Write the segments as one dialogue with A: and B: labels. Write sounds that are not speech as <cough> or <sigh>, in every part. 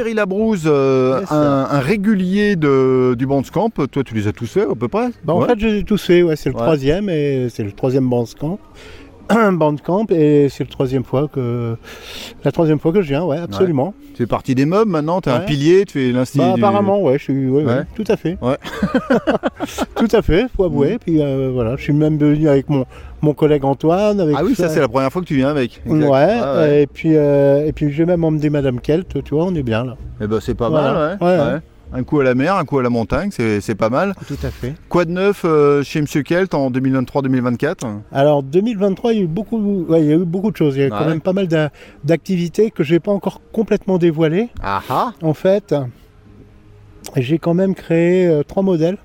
A: Thierry Labrouze, euh, un, un régulier de, du Bandcamp. Toi, tu les as tous faits à peu près
B: Bah, En
A: Ouais.
B: fait, je les ai tous faits, ouais, c'est le
A: Ouais.
B: troisième, et c'est le troisième Bandcamp. Bandcamp, et c'est le troisième fois que la troisième fois que je viens, ouais, absolument.
A: Tu fais partie des meubles maintenant, tu es un pilier, tu fais l'institut.
B: Bah, apparemment, ouais, je suis, ouais, tout à fait. <laughs> Tout à fait, faut avouer. Puis euh, voilà, je suis même venu avec mon, mon collègue Antoine. Avec
A: Ah oui, ça c'est la première fois que tu viens avec.
B: Ouais,
A: Exact. Ah ouais.
B: et puis euh, et puis j'ai même emmené Madame Kelt, tu vois, on est bien là.
A: Eh ben, c'est pas
B: Voilà.
A: mal, ouais.
B: Ouais,
A: Ouais. Un coup à la mer, un coup à la montagne, c'est c'est pas mal.
B: Tout à fait.
A: Quoi de neuf euh, chez Monsieur Kelt en 2023-2024
B: Alors 2023, il y a eu beaucoup, ouais, il y a eu beaucoup de choses. Il y a quand
A: Ouais.
B: même pas mal d'a- d'activités que j'ai pas encore complètement dévoilées.
A: Ah ah
B: En fait, j'ai quand même créé euh, trois modèles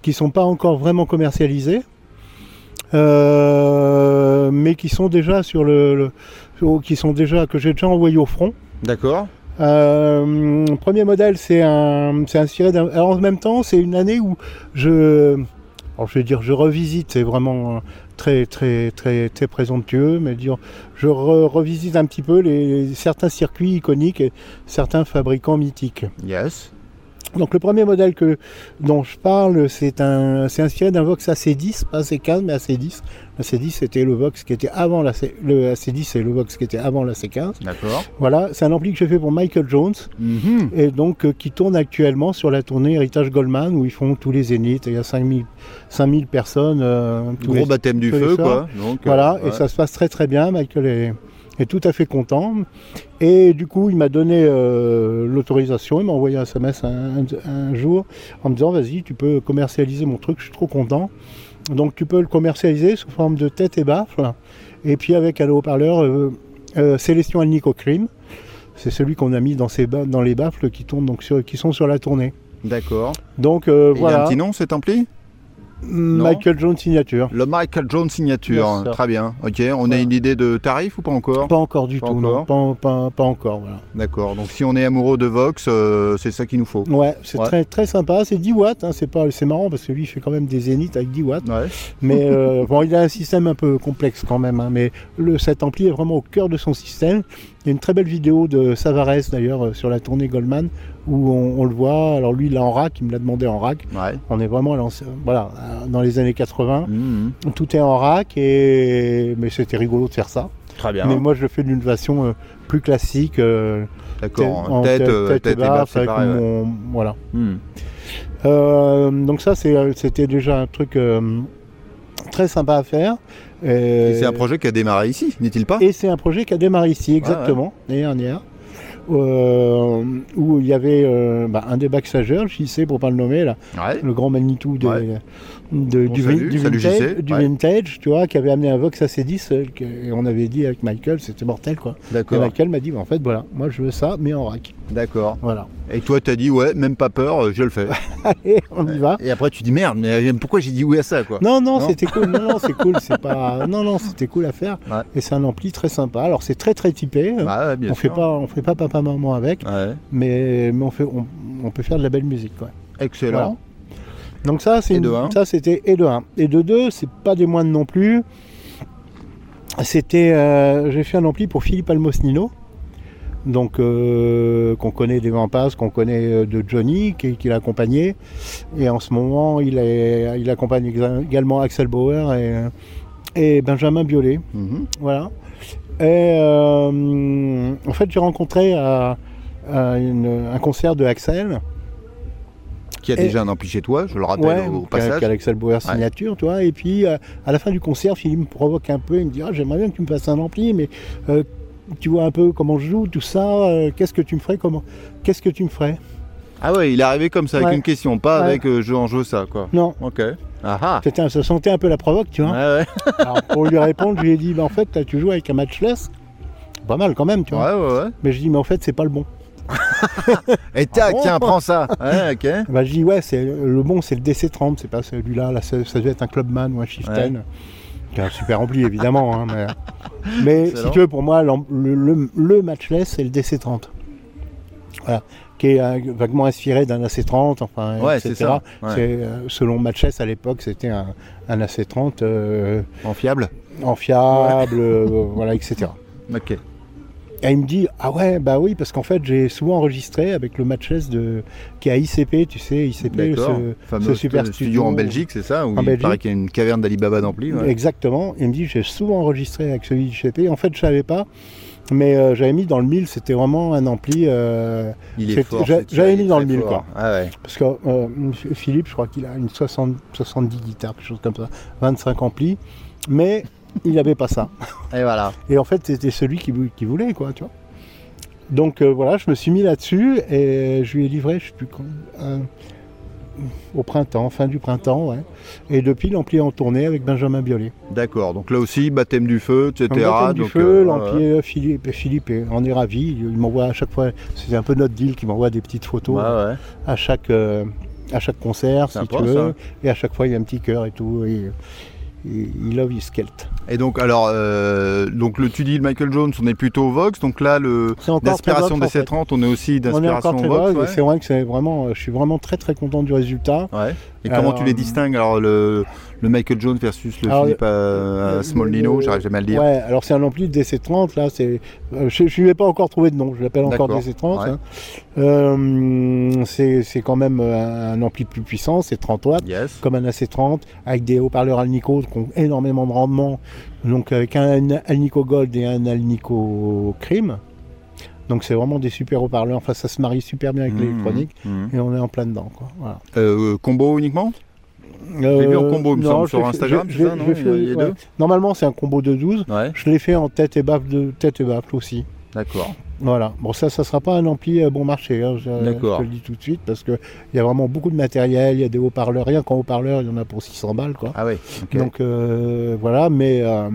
B: qui sont pas encore vraiment commercialisés, euh, mais qui sont déjà sur le, le- qui sont déjà que j'ai déjà envoyé au front.
A: D'accord.
B: Euh, premier modèle, c'est un, c'est inspiré d'un. Alors en même temps, c'est une année où je, alors je vais dire, je revisite. C'est vraiment euh, très, très, très, très présomptueux, mais dire, je re- revisite un petit peu les certains circuits iconiques et certains fabricants mythiques.
A: Yes.
B: Donc le premier modèle que, dont je parle, c'est un, c'est inspiré d'un Vox AC10, pas AC15 mais AC10. La C10 c'était le Vox qui était avant la C, le AC10 c'est le Vox qui était avant la C15.
A: D'accord.
B: Voilà, c'est un ampli que j'ai fait pour Michael Jones
A: Mhm.
B: et donc euh, qui tourne actuellement sur la tournée Héritage Goldman où ils font tous les zéniths. Il y a 5000, 5000 personnes. euh, tous
A: Gros
B: les-
A: baptême du
B: tous
A: feu, quoi. Donc,
B: Voilà,
A: euh,
B: et ça se passe très très bien. Michael est, est tout à fait content. Et du coup, il m'a donné euh, l'autorisation. Il m'a envoyé un SMS un, un jour en me disant Vas-y, tu peux commercialiser mon truc, je suis trop content. Donc, tu peux le commercialiser sous forme de tête et baffle. Et puis, avec un haut-parleur euh, euh, Célestion Nico Cream. C'est celui qu'on a mis dans, les baffles qui, tournent donc sur- qui sont sur la tournée.
A: D'accord.
B: Donc, euh,
A: Et Il a un
B: voilà.
A: petit nom cet ampli
B: Michael Jones signature.
A: Le Michael Jones signature.
B: Yes.
A: Très bien. Ok. On a une idée de tarif ou pas encore
B: Pas encore du
A: Pas
B: tout, non. Pas, pas- pas encore, voilà.
A: D'accord. Donc si on est amoureux de Vox, euh, c'est ça qu'il nous faut.
B: Ouais, c'est
A: Ouais.
B: très très sympa. C'est 10 watts. hein, C'est marrant parce que lui il fait quand même des zéniths avec 10 watts.
A: Ouais.
B: Mais <laughs> euh, bon, il a un système un peu complexe quand même. hein, mais le, cet ampli est vraiment au cœur de son système. Il y a une très belle vidéo de Savares d'ailleurs euh, sur la tournée Goldman où on, on le voit. Alors lui il l'a en rack. Il me l'a demandé en rack.
A: Ouais.
B: On est vraiment voilà dans les années 80.
A: Mhm.
B: Tout est en rack et mais c'était rigolo de faire ça.
A: Très bien.
B: Mais moi je le fais d'une façon euh, plus classique. euh,
A: D'accord.
B: en
A: Tête,
B: tête,
A: euh,
B: tête et
A: tête et
B: avec
A: ouais.
B: mon- voilà. Euh, donc ça, c'était déjà un truc très sympa à faire.
A: Et
B: Et,
A: c'est un projet qui a démarré ici, n'est-il pas?
B: Et c'est un projet qui a démarré ici, exactement, l'année dernière, euh, où il y avait euh, bah, un des backsageurs, JC pour pas le nommer, là,
A: Ouais.
B: le grand Manitou de,
A: Ouais.
B: de-
A: On
B: du, vintage, du
A: ouais.
B: vintage, tu vois, qui avait amené un Vox AC10, euh, et on avait dit avec Michael, c'était mortel, quoi. Et. Michael m'a dit, bah, en fait, voilà, moi je veux ça, mais en rack.
A: D'accord.
B: Voilà.
A: Et toi, t'as dit ouais, même pas peur, je le fais. <laughs>
B: Allez, on y va.
A: Et après, tu dis merde, mais pourquoi j'ai dit oui à ça, quoi?
B: Non, non,
A: Non?
B: c'était cool. Non, non, c'est cool. C'est pas. Non, non, c'était cool à faire. Et c'est un ampli très sympa. Alors c'est très très typé.
A: Bah, bien
B: on
A: sûr.
B: fait pas, on fait pas papa maman avec,
A: Ouais.
B: mais, mais on fait, on, on peut faire de la belle musique, quoi.
A: Excellent.
B: Donc ça, c'est ça c'était et de 1. Et de 2, c'est pas des moindres non plus. C'était, euh, j'ai fait un ampli pour Philippe Almosnino. Donc, euh, qu'on connaît des Vampas, qu'on connaît euh, de Johnny, qui, qui l'a accompagné. Et en ce moment, il, est, il accompagne également Axel Bauer et, et Benjamin Biolay.
A: Mhm.
B: Voilà. Et euh, en fait, j'ai rencontré à, à une- un concert de Axel.
A: Qui a
B: Et-
A: déjà un ampli chez toi, je le rappelle
B: Ouais,
A: au passage.
B: qu'a Axel Bauer signature, tu vois. Et puis, euh, à la fin du concert, Philippe me provoque un peu. Il me dit Ah, J'aimerais bien que tu me fasses un ampli, mais euh, tu vois un peu comment je joue, tout ça. euh, Qu'est-ce que tu me ferais comment... Qu'est-ce que tu me ferais?
A: Ah ouais, il est arrivé comme ça, avec
B: Ouais.
A: une question, pas
B: Ouais.
A: avec euh, je en jeu ça, quoi.
B: Non,
A: Ok. Ah ah
B: un- ça sentait un peu la provoque, tu
A: Ouais,
B: vois. <laughs>
A: ouais.
B: Alors, pour lui répondre, je lui ai dit bah, En fait, tu joues avec un matchless. Pas mal quand même, tu vois.
A: Ouais, ouais, ouais.
B: Mais je dis Mais en fait, c'est pas le bon. <laughs>
A: Et tac,
B: Ah bon
A: tiens, prends ça. Ouais, ok. <laughs>
B: Bah, je dis Ouais, c'est le bon, c'est le DC30, c'est pas celui-là. Là, ça, ça doit être un Clubman ou un Chieftain. Qui est un super rempli, évidemment. hein, mais si tu veux, pour moi, l'am- le, le- le matchless, c'est le DC30. Voilà. Qui est euh, vaguement inspiré d'un AC30, enfin,
A: Ouais,
B: etc.
A: ça. Ouais.
B: Euh, selon Matchless à l'époque, c'était un, un AC30 euh,
A: En fiable
B: en fiable, euh, <laughs> voilà, etc.
A: Ok.
B: Et il me dit Ah ouais, bah oui, parce qu'en fait, j'ai souvent enregistré avec le matchless de, qui est à ICP, tu sais, ICP, ce, ce super
A: stu-
B: studio
A: en Belgique, c'est ça Où
B: En
A: il
B: Belgique.
A: paraît qu'il y a une caverne d'Alibaba d'ampli.
B: Exactement. Il me dit J'ai souvent enregistré avec celui d'ICP. En fait, je savais pas. Mais euh, j'avais mis dans le 1000, c'était vraiment un ampli. euh, j'avais mis dans le mille, quoi.
A: Ah ouais.
B: parce que euh, Philippe, je crois qu'il a une 60, 70 guitares, quelque chose comme ça, 25 amplis. Mais il n'avait pas ça. <laughs>
A: Et voilà.
B: Et en fait, c'était celui qui, vou- qui voulait, quoi, tu vois. Donc euh, voilà, je me suis mis là-dessus et je lui ai livré, je sais plus quand, au printemps, fin du printemps, ouais. Et depuis, est en tournée avec Benjamin Biolay.
A: D'accord. Donc là aussi, baptême du feu, etc.
B: Donc, baptême du
A: Donc,
B: feu,
A: euh,
B: euh, Philippe, Philippe est- en est ravi. Il, m'envoie à chaque fois, c'est un peu notre deal, qui m'envoie des petites photos
A: Ouais, ouais.
B: à chaque à chaque concert, si tu veux.
A: ça.
B: Et à chaque fois, il y a un petit cœur et tout. Et il love his.
A: Et donc, alors, euh, donc le tu dis le Michael Jones, on est plutôt au Vox. Donc là, le
B: Vox,
A: des
B: en fait.
A: 730, on est aussi d'inspiration Vox. ouais.
B: c'est vrai que c'est vraiment, je suis vraiment très très content du résultat.
A: Ouais. Et comment tu les distingues Alors le, le Michael Jones versus le
B: Alors,
A: Philippe euh, Smolnino,
B: le-
A: j'arrive jamais à le dire.
B: Ouais, alors c'est un ampli DC30, là, c'est, euh, je ne lui ai pas encore trouvé de nom, je l'appelle encore
A: D'accord,
B: DC30.
A: ouais.
B: hein. Euh, c'est, quand même un, ampli plus puissant, c'est 30 watts,
A: Yes.
B: comme un AC30, avec des haut-parleurs Alnico qui ont énormément de rendement, donc avec un Alnico Gold et un Alnico Cream. Donc c'est vraiment des super haut-parleurs, enfin ça se marie super bien avec
A: Mmh,
B: l'électronique,
A: mmh.
B: et on est en plein dedans. Quoi. Voilà.
A: Euh, combo uniquement? L'ai vu en combo, il me
B: non,
A: semble, sur Instagram,
B: je-
A: c'est ça,
B: je
A: non
B: l'ai
A: Il y a-
B: fait-
A: il y a
B: ouais.
A: deux?
B: Normalement c'est un combo de 12.
A: Ouais,
B: Je l'ai fait en tête et baffle de tête et baffle aussi.
A: d'accord.
B: Voilà. Bon ça, ça sera pas un ampli euh, bon marché. hein, je,
A: D'accord.
B: je te le dis tout de suite parce que il y a vraiment beaucoup de matériel. Il y a des haut-parleurs. Rien qu'en haut-parleur, il y en a pour 600 balles quoi.
A: Ah ok.
B: Donc euh, voilà, mais euh,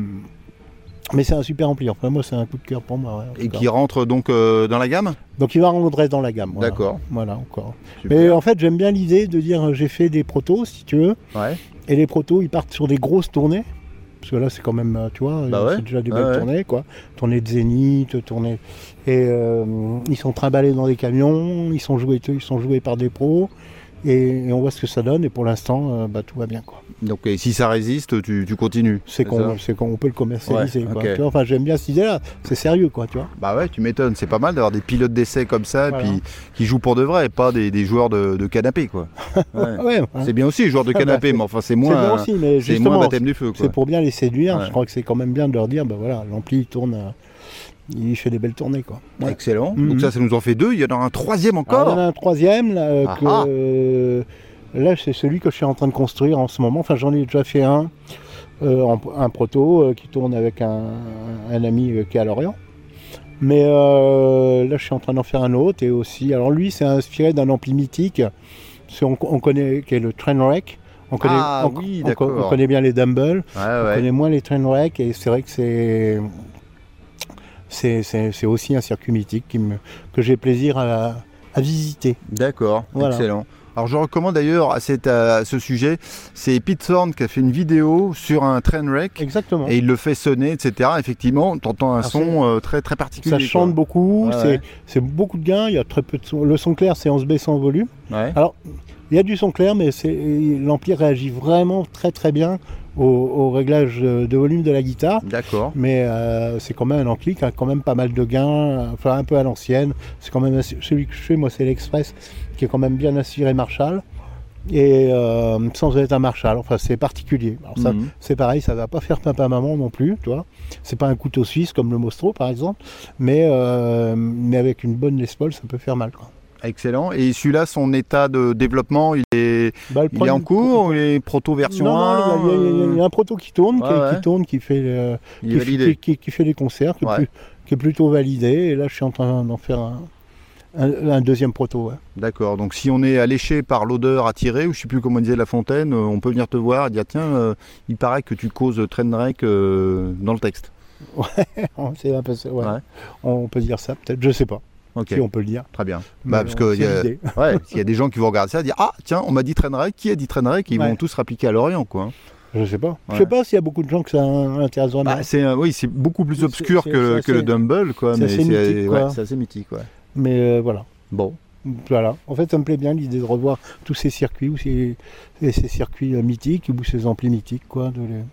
B: mais c'est un super ampli. Enfin moi c'est un coup de cœur pour moi. ouais,
A: Et qui rentre donc euh, dans la gamme?
B: Donc il va rentrer dans la gamme. voilà.
A: D'accord.
B: Voilà encore.
A: Super.
B: Mais en fait j'aime bien l'idée de dire euh, j'ai fait des protos si tu veux.
A: Ouais.
B: Et les protos, ils partent sur des grosses tournées. Parce que là, c'est quand même, euh, tu vois,
A: Bah ouais.
B: c'est déjà des belles tournées, quoi. Tournées de Zénith, tournées. Et euh, ils sont trimballés dans des camions, ils sont joués, ils sont joués par des pros. Et, et on voit ce que ça donne. Et pour l'instant, euh, bah, tout va bien, quoi.
A: Donc et si ça résiste, tu, tu continues.
B: C'est qu'on qu'on peut le commercialiser,
A: Ouais,
B: quoi.
A: ok.
B: Tu vois, enfin, j'aime bien cette idée-là. C'est sérieux, quoi, tu vois.
A: Bah ouais, tu m'étonnes. C'est pas mal d'avoir des pilotes d'essai comme ça,
B: Voilà.
A: puis qui jouent pour de vrai, et pas des, des joueurs de, de canapé, quoi. <laughs> Ouais. C'est bien aussi, joueurs de
B: Ah bah,
A: canapé, mais enfin c'est moins, c'est moins baptême du feu,
B: c'est pour bien les séduire. Je crois que c'est quand même bien de leur dire, bah voilà, l'ampli, tourne, il fait des belles tournées, quoi. Ouais.
A: Excellent.
B: Mhm.
A: Donc ça, ça nous en fait deux. Il y en aura un troisième
B: Alors,
A: encore.
B: il y en a un troisième là, euh,
A: Ah
B: que,
A: ah.
B: euh, là c'est celui que je suis en train de construire en ce moment. Enfin j'en ai déjà fait un, euh, en- un proto euh, qui tourne avec un, un ami euh, qui est à Lorient. Mais euh, là je suis en train d'en faire un autre et aussi. Alors lui c'est inspiré d'un ampli mythique, on, on connaît qui est le Trainwreck. On connaît,
A: Ah
B: on-
A: oui,
B: on-
A: d'accord.
B: on connaît bien les Dumble,
A: Ouais,
B: on
A: ouais.
B: connaît moins les Trainwreck et c'est vrai que c'est c'est- aussi un circuit mythique qui me- que j'ai plaisir à, à visiter.
A: D'accord.
B: Voilà.
A: Excellent. Alors je recommande d'ailleurs à, ce sujet, c'est Pete Thorne qui a fait une vidéo sur un train wreck
B: Exactement.
A: et il le fait sonner, etc. Effectivement, tu entends un
B: Alors,
A: son euh, très très particulier.
B: Ça chante
A: quoi.
B: beaucoup, c'est
A: ouais.
B: c'est beaucoup de gains, il y a très peu de son. Le son clair, c'est en se baissant en volume.
A: Ouais.
B: Il y a du son clair, mais l'ampli réagit vraiment très très bien au, au réglage de volume de la guitare.
A: D'accord.
B: Mais euh, c'est quand même un qui a quand même pas mal de gains, enfin un peu à l'ancienne. C'est quand même celui que je fais, moi, c'est l'Express, qui est quand même bien aspiré Marshall. Et euh, sans être un Marshall, enfin c'est particulier. Alors ça,
A: Mhm.
B: c'est pareil, ça va pas faire papa maman non plus, tu vois. C'est pas un couteau suisse comme le Mostro par exemple, mais, euh, mais avec une bonne Les Paul, ça peut faire mal. Quoi.
A: Excellent. Et celui-là, son état de développement, il est,
B: Bah,
A: il est en cours ou il est proto version
B: Non, non,
A: 1
B: il y a- il y, a- il y a- il y a un proto qui tourne,
A: Ouais,
B: qui,
A: ouais.
B: qui tourne, qui fait, euh, qui, fait des concerts, qui, est
A: Ouais.
B: plus- qui est plutôt validé. Et là, je suis en train d'en faire un, un- un deuxième proto. ouais.
A: D'accord. Donc si on est alléché par l'odeur attirée, ou je sais plus comment disait La Fontaine, euh, on peut venir te voir et dire tiens, euh, il paraît que tu causes Trainwreck euh, dans le texte.
B: C'est un peu ça, ouais.
A: Ouais.
B: On peut dire ça, peut-être, je sais pas Si on peut le dire.
A: Très bien. Bah, parce
B: c'est
A: y a- <laughs> ouais, il y a des gens qui vont regarder ça et dire ah tiens, on m'a dit Trainwreck, qui a dit Trainwreck? Ils
B: Ouais.
A: vont tous rappliquer à Lorient quoi.
B: Je sais pas. Je
A: Ouais.
B: sais pas s'il y a beaucoup de gens que ça intéresse vraiment.
A: Bah, c'est euh, oui, c'est beaucoup plus obscur que, que le Dumble quoi,
B: c'est
A: mais
B: assez
A: c'est
B: mythique,
A: ouais,
B: quoi.
A: c'est assez mythique ouais.
B: Mais euh, voilà.
A: Bon.
B: Voilà. En fait, ça me plaît bien l'idée de revoir tous ces circuits, ou ces, ces circuits euh, mythiques, ou ces amplis mythiques, quoi, de les-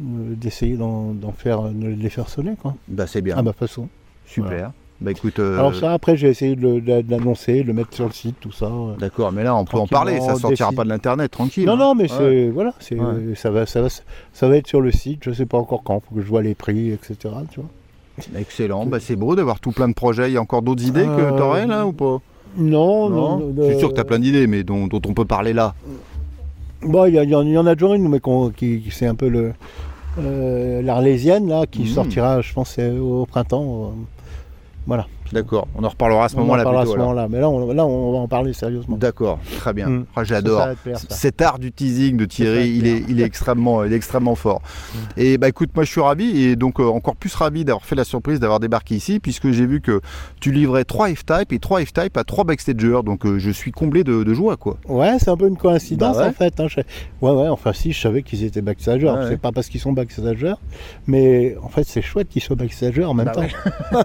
B: euh, d'essayer d'en faire, de les faire sonner, quoi.
A: Bah c'est bien.
B: À ma façon.
A: Super. Bah écoute. euh,
B: Alors ça, après, j'ai essayé de l'annoncer, de le mettre sur le site, tout ça.
A: D'accord, mais là on peut en parler, ça sortira
B: décide.
A: pas de l'internet, tranquille.
B: Non,
A: hein.
B: non, mais
A: Ouais.
B: c'est voilà, c'est
A: Ouais.
B: ça va, ça va, ça va être sur le site. Je sais pas encore quand. Faut que je vois les prix, etc. Tu vois.
A: Excellent, bah c'est beau d'avoir tout plein de projets. Il y a encore d'autres idées que
B: Euh,
A: t'aurais là ou pas?
B: Non, non?
A: Je suis sûr que tu as
B: euh,
A: plein d'idées, mais dont, dont on peut parler là.
B: Bon, il y, a- il y en- a toujours une, mais qui, qui- c'est un peu le euh, l'Arlésienne là, qui
A: Mhm.
B: sortira, je pense, au printemps. Voilà.
A: D'accord, on en reparlera à ce
B: On en
A: moment-là
B: parlera à
A: plutôt.
B: ce moment-là. Mais là, on, là, on va en parler sérieusement.
A: D'accord, très bien.
B: Mm.
A: Ah, J'adore.
B: Plaire.
A: Cet art du teasing de Thierry, il est, il est extrêmement, il est extrêmement fort.
B: Mm.
A: Et bah écoute, moi je suis ravi et donc euh, encore plus ravi d'avoir fait la surprise d'avoir débarqué ici puisque j'ai vu que tu livrais 3 F-Type et 3 F-Type à 3 backstagers. Donc euh, je suis comblé de, de joie quoi.
B: Ouais, c'est un peu une coïncidence
A: Bah ouais.
B: en fait. hein. Je- Ouais, ouais, enfin si, je savais qu'ils étaient backstagers.
A: Ouais.
B: C'est pas parce qu'ils sont backstagers, mais en fait, c'est chouette qu'ils soient backstagers en même
A: Bah
B: temps. <laughs>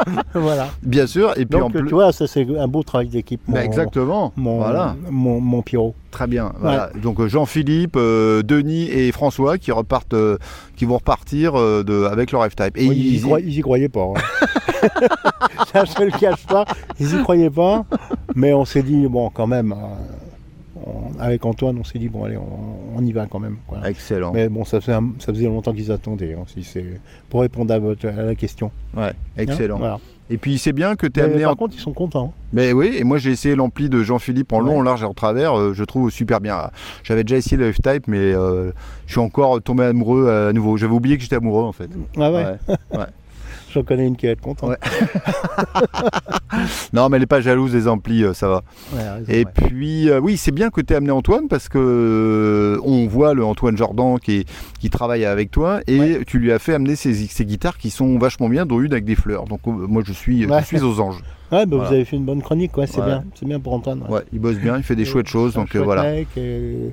B: <laughs> voilà.
A: Bien sûr, et puis en plus.
B: tu vois, ça c'est un beau travail d'équipe.
A: Bah, exactement.
B: Mon,
A: Voilà.
B: mon, mon Pierrot.
A: Très bien. Voilà. Donc euh, Jean-Philippe, euh, Denis et François qui repartent, euh, qui vont repartir euh, de, avec leur F-Type. Et
B: Oui, ils, y
A: ils
B: croyaient pas. hein. <laughs> ça, je le cache pas. Ils y croyaient pas. Mais on s'est dit, bon, quand même, on- avec Antoine, on s'est dit, bon, allez, on, on y va quand même. quoi.
A: Excellent.
B: Mais bon, ça faisait, un- ça faisait longtemps qu'ils attendaient, hein, si c'est pour répondre à, votre, à la question.
A: Ouais,
B: Hein,
A: excellent.
B: voilà.
A: Et puis c'est bien que tu es
B: Mais
A: amené
B: par
A: en
B: contre, ils sont contents.
A: Mais oui, et moi j'ai essayé l'ampli de Jean-Philippe en long,
B: Ouais.
A: en large et en travers, euh, je trouve super bien. J'avais déjà essayé le F-Type, mais euh, je suis encore tombé amoureux à nouveau. J'avais oublié que j'étais amoureux en fait.
B: Ah ouais,
A: Ouais. <laughs>
B: J'en connais une qui va être contente.
A: Ouais. <laughs> Non, mais elle n'est pas jalouse des amplis, euh, ça va.
B: Ouais, raison,
A: Et
B: ouais.
A: puis, euh, oui, c'est bien que tu aies amené Antoine parce que euh, on voit le Antoine Jordan qui, est- qui travaille avec toi et tu lui as fait amener ces guitares qui sont vachement bien, dont une avec des fleurs. Donc, euh, moi je suis,
B: Ouais.
A: je suis aux anges. <laughs>
B: Ouais, bah,
A: Voilà.
B: vous avez fait une bonne chronique, c'est bien. C'est bien pour Antoine. ouais.
A: Il bosse bien, il fait des <laughs> chouettes choses, donc
B: chouette
A: voilà.
B: mec, et,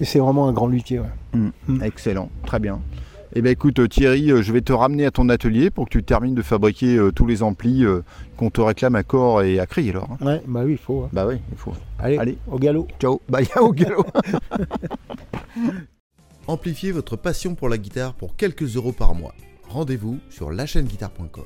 B: et c'est vraiment un grand luthier. ouais. Mm.
A: Excellent, très bien. Eh bien écoute Thierry, euh, je vais te ramener à ton atelier pour que tu termines de fabriquer euh, tous les amplis euh, qu'on te réclame à corps et à cri alors. hein.
B: Ouais, bah oui, il faut. ouais.
A: Bah oui, il faut.
B: Allez,
A: Allez.
B: au galop.
A: Ciao, bye <laughs> au galop. <laughs>
C: Amplifiez votre passion pour la guitare pour quelques euros par mois. Rendez-vous sur lachaîneguitare.com.